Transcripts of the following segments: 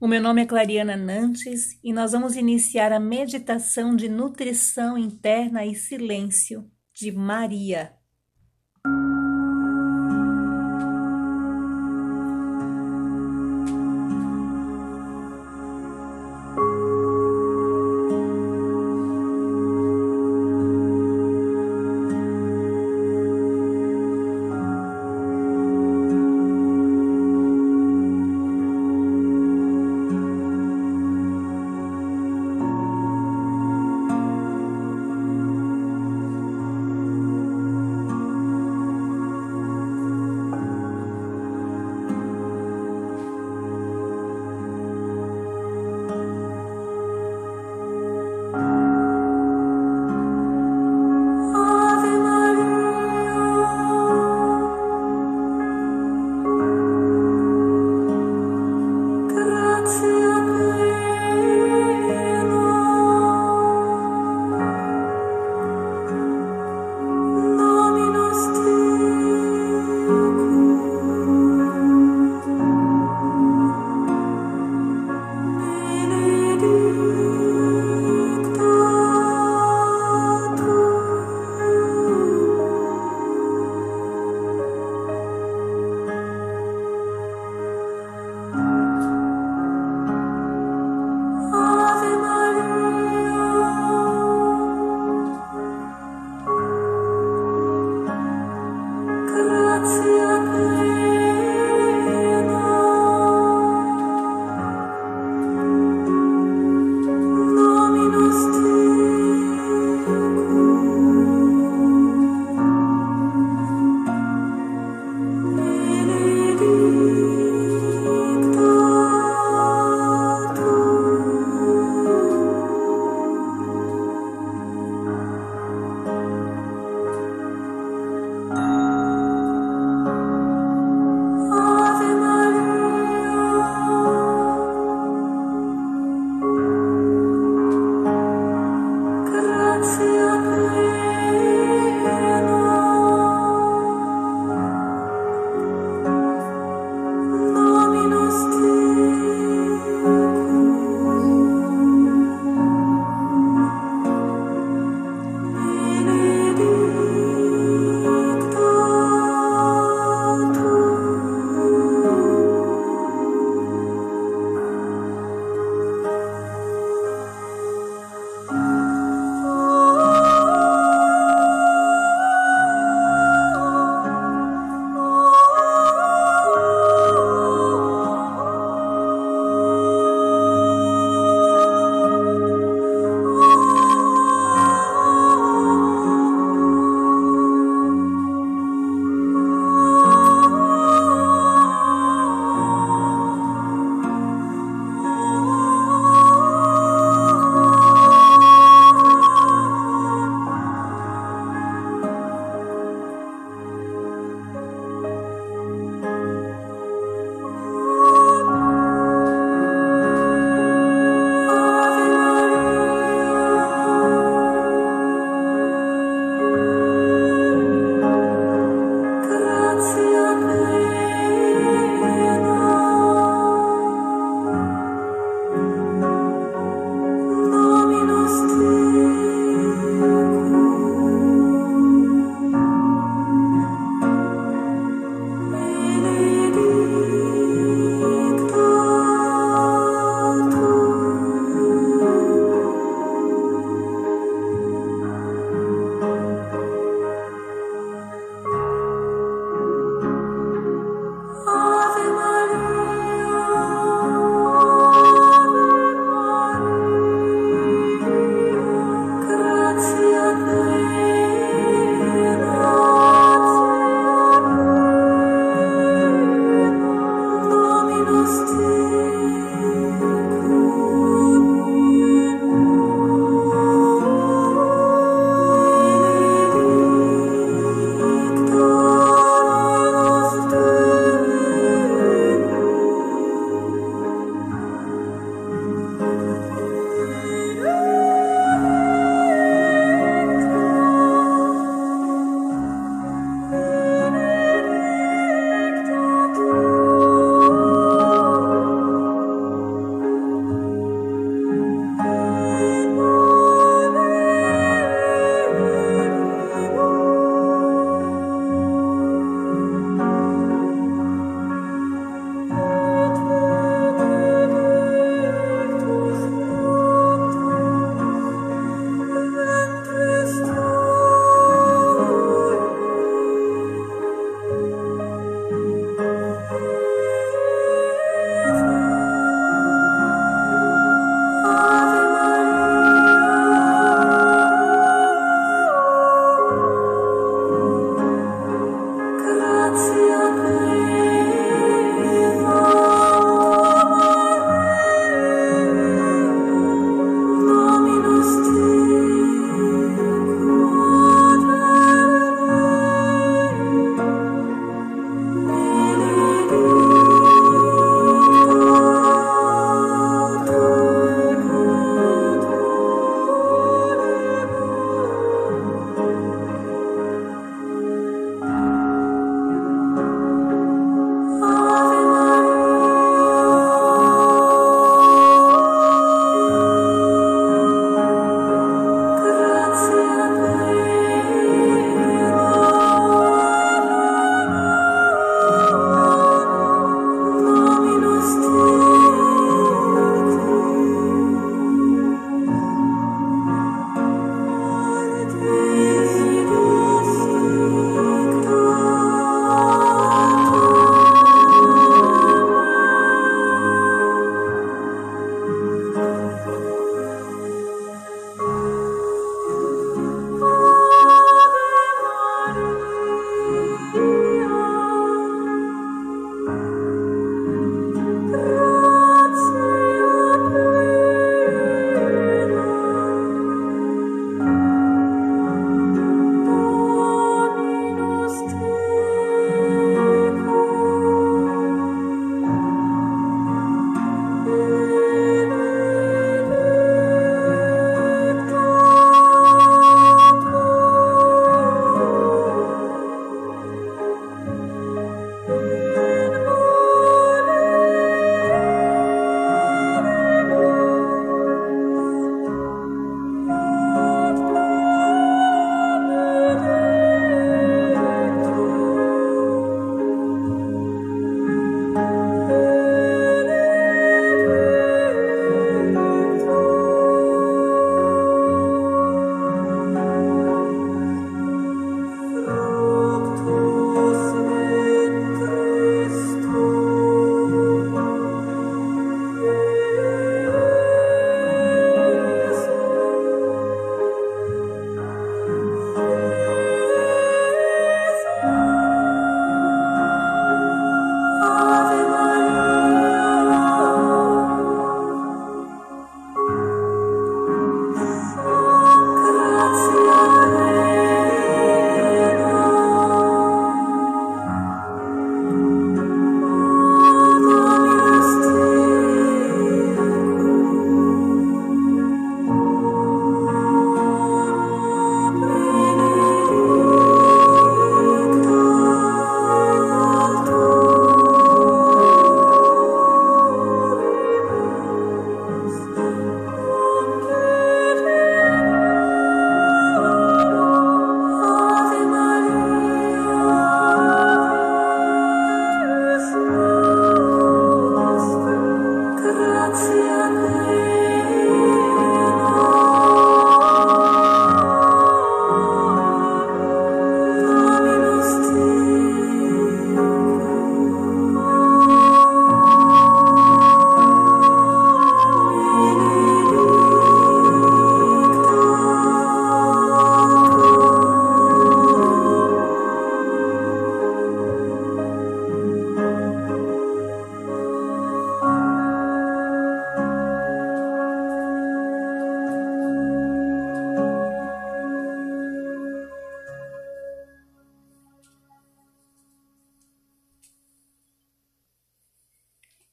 O meu nome é Clariana Nantes e nós vamos iniciar a meditação de nutrição interna e silêncio de Maria.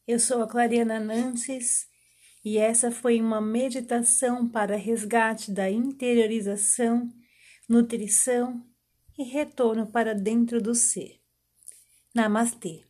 Eu sou a Clariana Nantes e essa foi uma meditação para resgate da interiorização, nutrição e retorno para dentro do ser. Namastê.